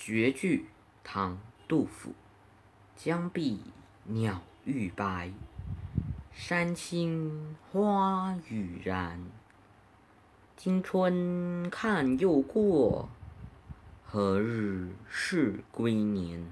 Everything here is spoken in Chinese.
绝句唐杜甫。江碧鸟逾白山青花欲燃今春看又过何日是归年？